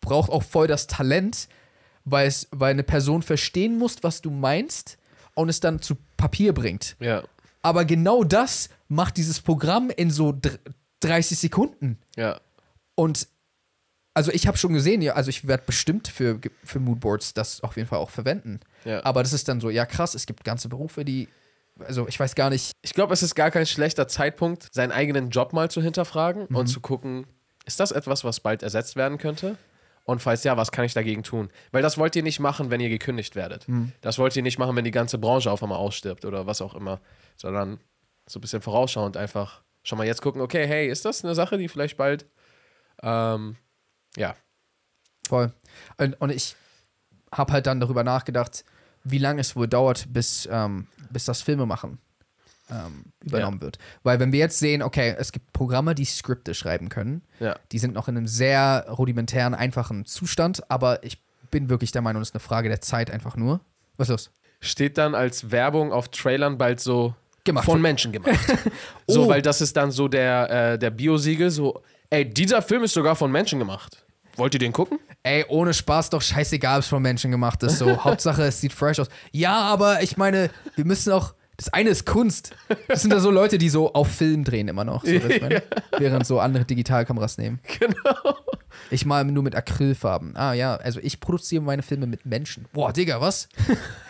braucht auch voll das Talent, weil, es, weil eine Person verstehen muss, was du meinst und es dann zu Papier bringt. Ja. Aber genau das macht dieses Programm in so dr- 30 Sekunden. Ja. Und also ich habe schon gesehen, ja, also ich werde bestimmt für, für Moodboards das auf jeden Fall auch verwenden. Ja. Aber das ist dann so, ja krass, es gibt ganze Berufe, die, also ich weiß gar nicht, Ich glaube, es ist gar kein schlechter Zeitpunkt, seinen eigenen Job mal zu hinterfragen Mhm. und zu gucken, ist das etwas, was bald ersetzt werden könnte? Und falls ja, was kann ich dagegen tun? Weil das wollt ihr nicht machen, wenn ihr gekündigt werdet. Mhm. Das wollt ihr nicht machen, wenn die ganze Branche auf einmal ausstirbt oder was auch immer. Sondern so ein bisschen vorausschauend einfach schon mal jetzt gucken, okay, hey, ist das eine Sache, die vielleicht bald, ähm, ja, voll. Und, und ich habe halt dann darüber nachgedacht, wie lange es wohl dauert, bis, ähm, bis das Filmemachen ähm, übernommen wird. Weil wenn wir jetzt sehen, okay, es gibt Programme, die Skripte schreiben können, ja, Die sind noch in einem sehr rudimentären, einfachen Zustand, aber ich bin wirklich der Meinung, es ist eine Frage der Zeit einfach nur. Was ist los? steht dann als Werbung auf Trailern bald so Gemacht. von Menschen gemacht. so, Oh. weil das ist dann so der, äh, der Biosiegel, so, ey, dieser Film ist sogar von Menschen gemacht. Wollt ihr den gucken? Ey, ohne Spaß doch scheißegal, ob es von Menschen gemacht ist. So, Hauptsache, es sieht fresh aus. Ja, aber ich meine, wir müssen auch. Das eine ist Kunst. Das sind da so Leute, die so auf Film drehen immer noch. So, du, meine? Während so andere Digitalkameras nehmen. Genau. Ich mal nur mit Acrylfarben. Ah ja, also ich produziere meine Filme mit Menschen. Boah, Digga, was?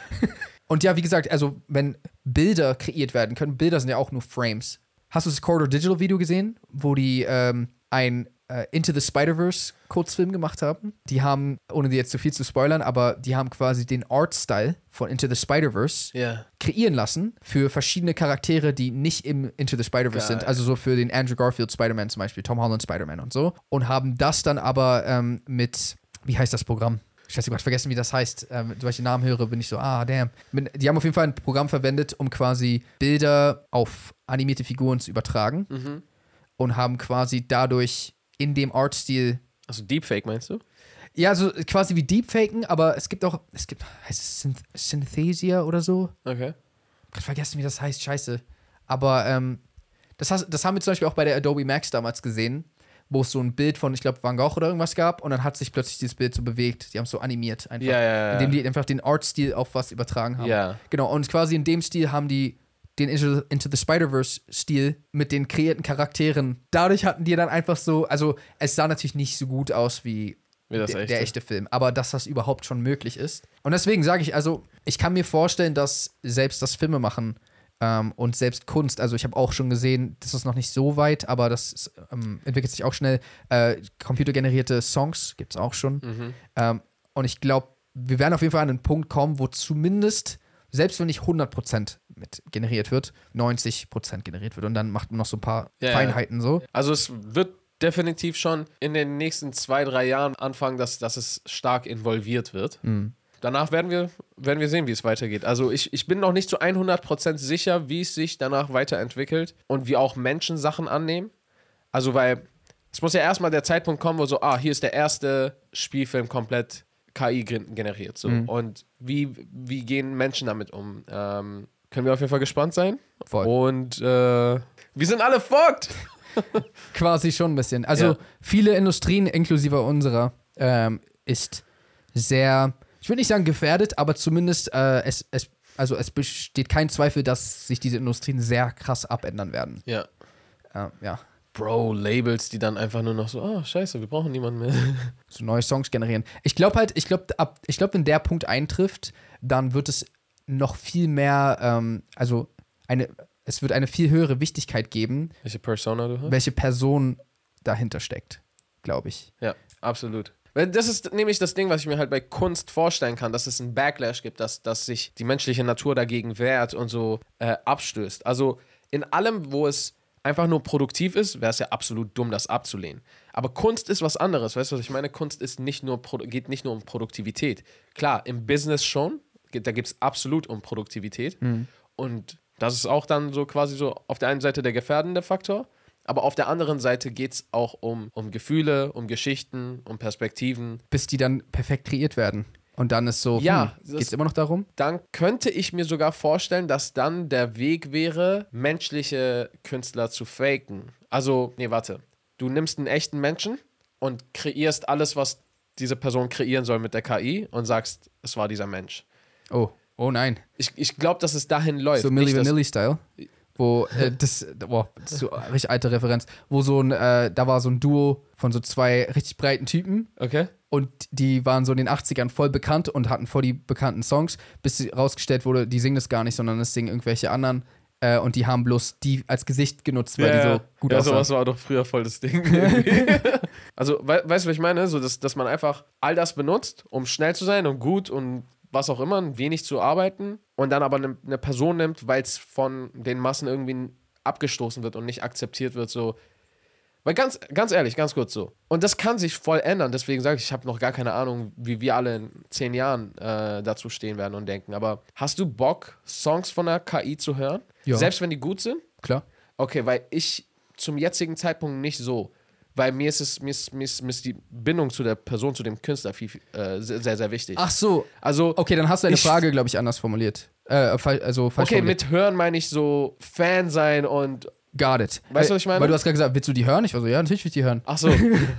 Und ja, wie gesagt, also wenn Bilder kreiert werden können, Bilder sind ja auch nur Frames. Hast du das Corridor Digital Video gesehen, wo die ähm, ein äh, Into the Spider-Verse Kurzfilm gemacht haben? Die haben, ohne dir jetzt zu viel zu spoilern, aber die haben quasi den Art-Style von Into the Spider-Verse Ja. kreieren lassen für verschiedene Charaktere, die nicht im Into the Spider-Verse sind. Also so für den Andrew Garfield Spider-Man zum Beispiel, Tom Holland Spider-Man und so. Und haben das dann aber ähm, mit, wie heißt das Programm? Ich weiß gerade vergessen, wie das heißt. Ähm, wenn ich den Namen höre, bin ich so, ah, damn. Die haben auf jeden Fall ein Programm verwendet, um quasi Bilder auf animierte Figuren zu übertragen Mhm. und haben quasi dadurch in dem Artstil Also Deepfake meinst du? ja, so quasi wie Deepfaken, aber es gibt auch, es gibt, heißt es Synth Synthesia oder so? Okay. Gott, vergessen, wie das heißt, scheiße. Aber ähm, das, hast, das haben wir zum Beispiel auch bei der Adobe Max damals gesehen, wo es so ein Bild von, ich glaube, Van Gogh oder irgendwas gab und dann hat sich plötzlich dieses Bild so bewegt. Die haben es so animiert einfach. Ja, ja, ja. Indem die einfach den Artstil auf was übertragen haben. Ja. Genau, und quasi in dem Stil haben die den Into, Into the Spider-Verse-Stil mit den kreierten Charakteren. Dadurch hatten die dann einfach so, also es sah natürlich nicht so gut aus wie der, echte. der echte Film, aber dass das überhaupt schon möglich ist. Und deswegen sage ich, also ich kann mir vorstellen, dass selbst das Filmemachen ähm, und selbst Kunst, also ich habe auch schon gesehen, das ist noch nicht so weit, aber das ist, ähm, entwickelt sich auch schnell. Äh, computergenerierte Songs gibt es auch schon. Mhm. Ähm, und ich glaube, wir werden auf jeden Fall an einen Punkt kommen, wo zumindest, selbst wenn nicht 100% mit generiert wird, 90% generiert wird. Und dann macht man noch so ein paar Ja. Feinheiten so. Also es wird definitiv schon in den nächsten zwei, drei Jahren anfangen, dass, dass es stark involviert wird. Mhm. Danach werden wir, werden wir sehen, wie es weitergeht. Also ich, ich bin noch nicht zu 100% sicher, wie es sich danach weiterentwickelt und wie auch Menschen Sachen annehmen. Also weil es muss ja erstmal der Zeitpunkt kommen, wo so, ah, hier ist der erste Spielfilm komplett KI gen- generiert. So. Mhm. Und wie, wie gehen Menschen damit um? Ähm, können wir auf jeden Fall gespannt sein. Voll. Und äh, wir sind alle fucked. Quasi schon ein bisschen. Also Ja. viele Industrien, inklusive unserer, ähm, ist sehr, ich würde nicht sagen gefährdet, aber zumindest äh, es, es, also es besteht kein Zweifel, dass sich diese Industrien sehr krass abändern werden. Ja. Äh, ja. Bro, Labels, die dann einfach nur noch so, oh, scheiße, wir brauchen niemanden mehr. So neue Songs generieren. Ich glaube halt, ich glaube, ab, ich glaube, wenn der Punkt eintrifft, dann wird es noch viel mehr, ähm, also eine, es wird eine viel höhere Wichtigkeit geben, Welche Persona du hast? welche Person dahinter steckt, glaube ich. Ja, absolut. Weil Das ist nämlich das Ding, was ich mir halt bei Kunst vorstellen kann, dass es einen Backlash gibt, dass, dass sich die menschliche Natur dagegen wehrt und so äh, abstößt. Also in allem, wo es einfach nur produktiv ist, wäre es ja absolut dumm, das abzulehnen. Aber Kunst ist was anderes, weißt du, was ich meine? Kunst ist nicht nur, geht nicht nur um Produktivität. Klar, im Business schon, da geht es absolut um Produktivität. Und das ist auch dann so quasi so auf der einen Seite der gefährdende Faktor, aber auf der anderen Seite geht es auch um, um Gefühle, um Geschichten, um Perspektiven. bis die dann perfekt kreiert werden. Und dann ist so, Ja, hm, das- geht's immer noch darum? Dann könnte ich mir sogar vorstellen, dass dann der Weg wäre, menschliche Künstler zu faken. Also, nee, warte. Du nimmst einen echten Menschen und kreierst alles, was diese Person kreieren soll mit der KI und sagst, es war dieser Mensch. Oh, oh nein. Ich, ich glaube, dass es dahin läuft. So Milli Vanilli-Style. Wo, äh, das, boah, das ist so eine richtig alte Referenz, wo so ein, äh, da war so ein Duo von so zwei richtig breiten Typen Okay. und die waren so in den 80ern voll bekannt und hatten voll die bekannten Songs, bis sie rausgestellt wurde, die singen das gar nicht, sondern das singen irgendwelche anderen äh, und die haben bloß die als Gesicht genutzt, weil die so gut ja, aussahen. sowas war doch früher voll das Ding. also, we weißt du, was ich meine? So, dass, dass man einfach all das benutzt, um schnell zu sein und gut und was auch immer, wenig zu arbeiten und dann aber eine ne Person nimmt, weil es von den Massen irgendwie abgestoßen wird und nicht akzeptiert wird, so. Weil ganz, ganz ehrlich, ganz kurz so. Und das kann sich voll ändern. Deswegen sage ich, ich habe noch gar keine Ahnung, wie wir alle in zehn Jahren äh, dazu stehen werden und denken. Aber hast du Bock, Songs von der KI zu hören? Ja. Selbst wenn die gut sind? Klar. Okay, weil ich zum jetzigen Zeitpunkt nicht so. Weil mir ist es, mir ist, mir ist, mir ist die Bindung zu der Person, zu dem Künstler viel, äh, sehr, sehr, sehr wichtig. Ach so, also, okay, dann hast du deine Ich- Frage, glaube ich, anders formuliert. Äh, also falsch okay, formuliert. mit Hören meine ich so Fan sein und. Got it. Weißt du, was ich meine? Weil du hast gerade gesagt, willst du die hören? Ich war so, ja, natürlich will ich die hören. Ach so,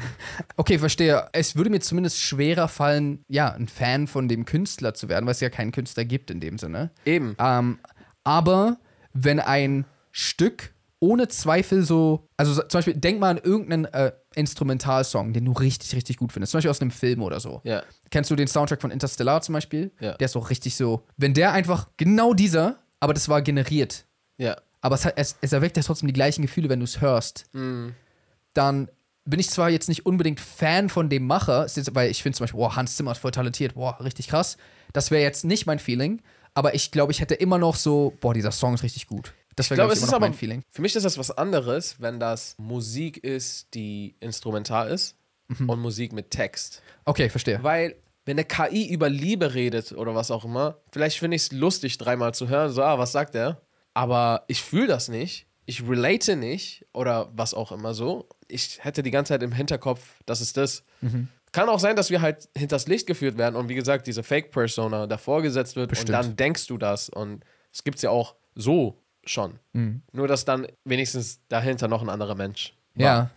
Okay, verstehe. Es würde mir zumindest schwerer fallen, ja, ein Fan von dem Künstler zu werden, weil es ja keinen Künstler gibt in dem Sinne. eben. Ähm, aber wenn ein Stück ohne Zweifel so, also so- zum Beispiel, denk mal an irgendeinen äh, Instrumentalsong, den du richtig, richtig gut findest. Zum Beispiel aus einem Film oder so. Ja. Kennst du den Soundtrack von Interstellar zum Beispiel? Ja. Der ist auch richtig so. Wenn der einfach, genau dieser, aber das war generiert, Ja. aber es, hat, es, es erweckt ja trotzdem die gleichen Gefühle, wenn du es hörst, Mhm. dann bin ich zwar jetzt nicht unbedingt Fan von dem Macher, ist- weil ich finde zum Beispiel, boah, Hans Zimmer ist voll talentiert, boah, richtig krass. Das wäre jetzt nicht mein Feeling, aber ich glaube, ich hätte immer noch so, boah, dieser Song ist richtig gut. Das Ich wäre, glaube, es ich, ist immer noch aber. mein Feeling. Für mich ist das was anderes, wenn das Musik ist, die instrumental ist Mhm. und Musik mit Text. Okay, verstehe. Weil, wenn eine KI über Liebe redet oder was auch immer, vielleicht finde ich es lustig, dreimal zu hören, so, ah, was sagt er? Aber ich fühle das nicht. Ich relate nicht oder was auch immer so. Ich hätte die ganze Zeit im Hinterkopf, das ist das. Mhm. Kann auch sein, dass wir halt hinters Licht geführt werden und wie gesagt, diese Fake-Persona davor gesetzt wird Bestimmt. und dann denkst du das. Und es gibt es ja auch so schon. Mhm. Nur, dass dann wenigstens dahinter noch ein anderer Mensch war. Ja,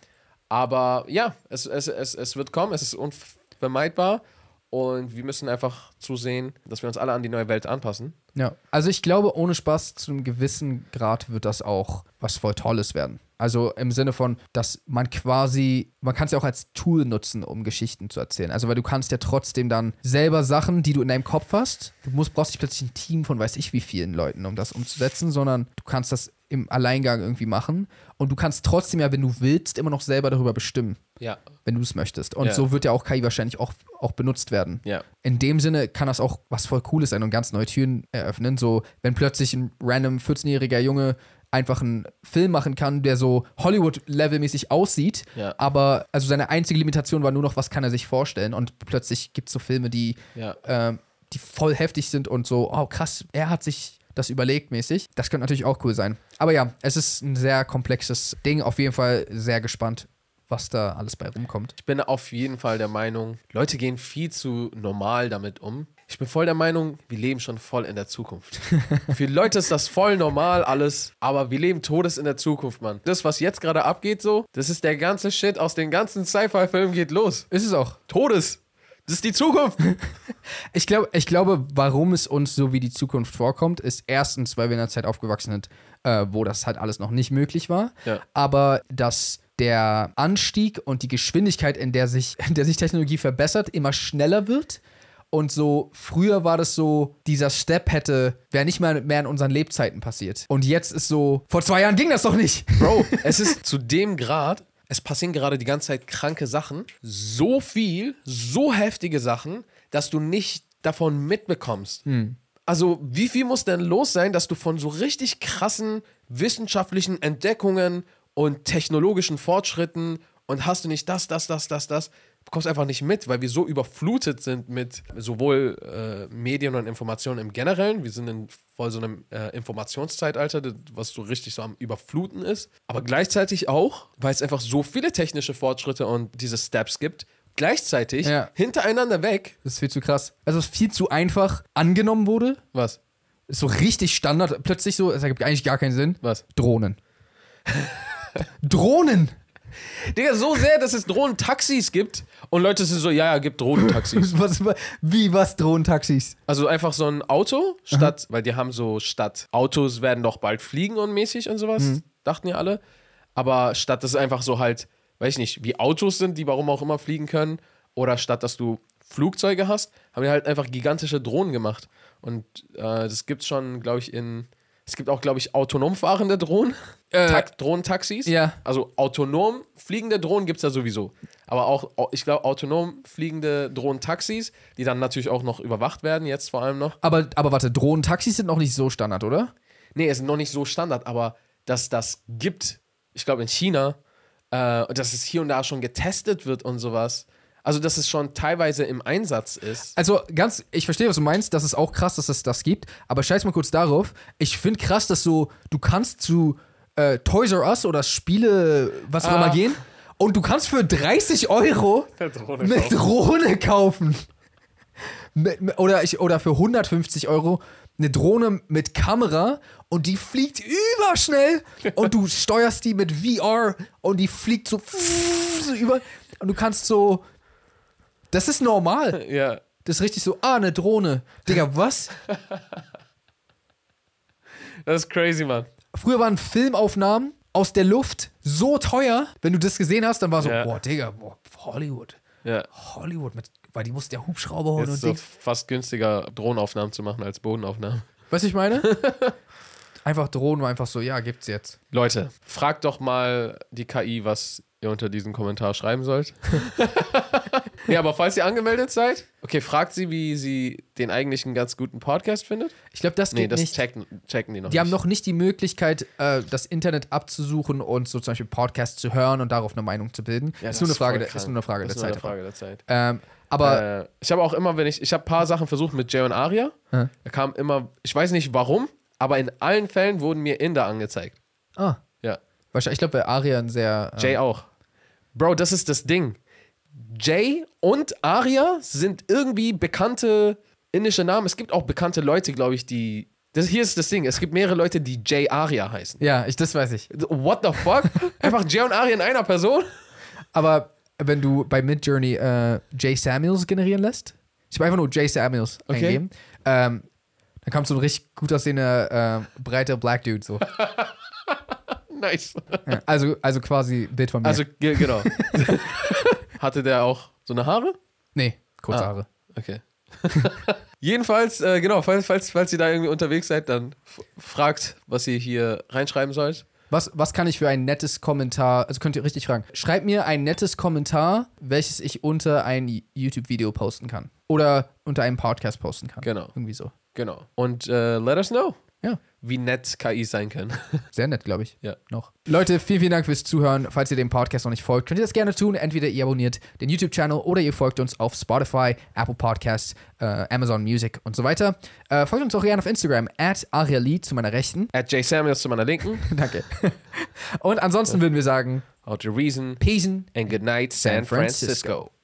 Aber ja, es, es, es, es wird kommen, es ist unvermeidbar und wir müssen einfach zusehen, dass wir uns alle an die neue Welt anpassen. ja. Also ich glaube, ohne Spaß, zu einem gewissen Grad wird das auch was voll Tolles werden. Also im Sinne von, dass man quasi, man kann es ja auch als Tool nutzen, um Geschichten zu erzählen. Also weil du kannst ja trotzdem dann selber Sachen, die du in deinem Kopf hast, du musst, brauchst nicht plötzlich ein Team von weiß ich wie vielen Leuten, um das umzusetzen, sondern du kannst das im Alleingang irgendwie machen und du kannst trotzdem ja, wenn du willst, immer noch selber darüber bestimmen, Ja, wenn du es möchtest. Und Ja. so wird ja auch KI wahrscheinlich auch, auch benutzt werden ja, in dem Sinne kann das auch was voll Cooles sein und ganz neue Türen eröffnen. So, wenn plötzlich ein random 14-jähriger Junge einfach einen Film machen kann, der so Hollywood-levelmäßig aussieht, Ja. aber also seine einzige Limitation war nur noch, was kann er sich vorstellen und plötzlich gibt es so Filme, die, ja. ähm, die voll heftig sind und so, oh krass, er hat sich das überlegt mäßig. Das könnte natürlich auch cool sein. Aber ja, es ist ein sehr komplexes Ding, auf jeden Fall sehr gespannt, was da alles bei rumkommt. Ich bin auf jeden Fall der Meinung, Leute gehen viel zu normal damit um. Ich bin voll der Meinung, wir leben schon voll in der Zukunft. Für Leute ist das voll normal alles, aber wir leben todes in der Zukunft, Mann. Das, was jetzt gerade abgeht, so, das ist der ganze Shit aus den ganzen Sci-Fi-Filmen geht los. Ist es auch. Todes. Das ist die Zukunft. Ich, glaub, ich glaube, warum es uns so wie die Zukunft vorkommt, ist erstens, weil wir in einer Zeit aufgewachsen sind, äh, wo das halt alles noch nicht möglich war. Ja. Aber dass der Anstieg und die Geschwindigkeit, in der sich, in der sich Technologie verbessert, immer schneller wird. Und so, früher war das so, dieser Step hätte, wäre nicht mal mehr in unseren Lebzeiten passiert. Und jetzt ist so, vor zwei Jahren ging das doch nicht. Bro, es ist zu dem Grad, es passieren gerade die ganze Zeit kranke Sachen. So viel, so heftige Sachen, dass du nicht davon mitbekommst. Also, wie viel muss denn los sein, dass du von so richtig krassen wissenschaftlichen Entdeckungen und technologischen Fortschritten und hast du nicht das, das, das, das, das, bekommst einfach nicht mit, weil wir so überflutet sind mit sowohl äh, Medien und Informationen im Generellen. Wir sind in voll so einem äh, Informationszeitalter, was so richtig so am Überfluten ist. Aber gleichzeitig auch, weil es einfach so viele technische Fortschritte und diese Steps gibt, gleichzeitig Ja. hintereinander weg. Das ist viel zu krass. Also, es viel zu einfach angenommen wurde. Was? Ist so richtig Standard. Plötzlich so, es ergibt eigentlich gar keinen Sinn. Was? Drohnen. Drohnen! Digga, so sehr, dass es Drohnentaxis gibt und Leute sind so, ja, ja, gibt Drohnentaxis. Was, wie was Drohnentaxis? Also einfach so ein Auto statt, weil die haben so statt Autos werden doch bald fliegen und mäßig und sowas, dachten ja alle. Aber statt dass es einfach so halt, weiß ich nicht, wie Autos sind, die warum auch immer fliegen können, oder statt dass du Flugzeuge hast, haben die halt einfach gigantische Drohnen gemacht. Und äh, das gibt's schon, glaube ich, in. Es gibt auch, glaube ich, autonom fahrende Drohnen. Äh, Tak Drohnentaxis. ja. Also autonom fliegende Drohnen gibt es ja sowieso. Aber auch, ich glaube, autonom fliegende Drohnentaxis, die dann natürlich auch noch überwacht werden, jetzt vor allem noch. Aber, aber warte, Drohnentaxis sind noch nicht so Standard, oder? Nee, es ist noch nicht so Standard, aber dass das gibt, ich glaube in China, äh, dass es hier und da schon getestet wird und sowas. Also, dass es schon teilweise im Einsatz ist. Also ganz, ich verstehe, was du meinst, das ist auch krass, dass es das gibt, aber scheiß mal kurz darauf. Ich finde krass, dass so, du kannst zu äh, Toys R Us oder Spiele, was auch Ah. immer gehen, und du kannst für 30 Euro eine Drohne kaufen. Mit- mit- oder, ich, oder für 150 Euro eine Drohne mit Kamera und die fliegt überschnell und du steuerst die mit VR und die fliegt so, so über und du kannst so. Das ist normal. Ja. Das ist richtig so, ah, eine Drohne. Digga, was? Das ist crazy, Mann. Früher waren Filmaufnahmen aus der Luft so teuer. Wenn du das gesehen hast, dann war so, Ja. boah, Digga, boah, Hollywood. Ja. Hollywood, mit, weil die mussten ja Hubschrauber holen Jetzt und ist so Ding. fast günstiger, Drohnenaufnahmen zu machen als Bodenaufnahmen. Weißt du, ich meine? einfach Drohnen war einfach so, ja, gibt's jetzt. Leute, fragt doch mal die KI, was ihr unter diesem Kommentar schreiben sollt. ja, aber falls ihr angemeldet seid, okay, fragt sie, wie sie den eigentlich einen ganz guten Podcast findet. Ich glaube, das Nee, geht das nicht. checken, checken die noch Die haben nicht. noch nicht die Möglichkeit, äh, das Internet abzusuchen und so zum Beispiel Podcasts zu hören und darauf eine Meinung zu bilden. Ja, ist, das nur eine Frage der, ist nur eine Frage Das der ist nur Zeit. eine Frage der Zeit. Ähm, aber Äh, ich habe auch immer, wenn ich, ich habe ein paar Sachen versucht mit Jay und Aria. Ja. Da kam immer, ich weiß nicht warum, aber in allen Fällen wurden mir Inder angezeigt. ah, Ja, wahrscheinlich, ich glaube, bei Aria ein sehr. äh, Jay auch. Bro, das ist das Ding. Jay und Aria sind irgendwie bekannte indische Namen. Es gibt auch bekannte Leute, glaube ich, die. Das, hier ist das Ding. Es gibt mehrere Leute, die Jay Aria heißen. Ja, ich, das weiß ich. What the fuck? Einfach Jay und Aria in einer Person? Aber wenn du bei Midjourney äh, Jay Samuels generieren lässt, ich habe einfach nur Jay Samuels Okay. eingeben, ähm, dann kommt so ein richtig gut aussehender, äh, breiter Black Dude so. Nice. Ja, also, also quasi Bild von mir. Also, ge- genau. Hatte der auch so eine Haare? nee, kurze Ah. Haare. Okay. Jedenfalls, äh, genau, falls, falls, falls ihr da irgendwie unterwegs seid, dann f- fragt, was ihr hier reinschreiben sollt. Was, was kann ich für ein nettes Kommentar, also könnt ihr richtig fragen, schreibt mir ein nettes Kommentar, welches ich unter ein YouTube-Video posten kann. Oder unter einem Podcast posten kann. Genau. Irgendwie so. Genau. Und äh, let us know, Ja, wie nett KI sein können. sehr nett, glaube ich. Ja. Noch. Leute, vielen, vielen Dank fürs Zuhören. Falls ihr dem Podcast noch nicht folgt, könnt ihr das gerne tun. Entweder ihr abonniert den YouTube-Channel oder ihr folgt uns auf Spotify, Apple Podcasts, äh, Amazon Music und so weiter. Äh, folgt uns auch gerne auf Instagram, at Ariali zu meiner Rechten. At Jay Samuels zu meiner Linken. Danke. und ansonsten würden wir sagen, Out your reason. Peace. And good night, San San Francisco. Francisco.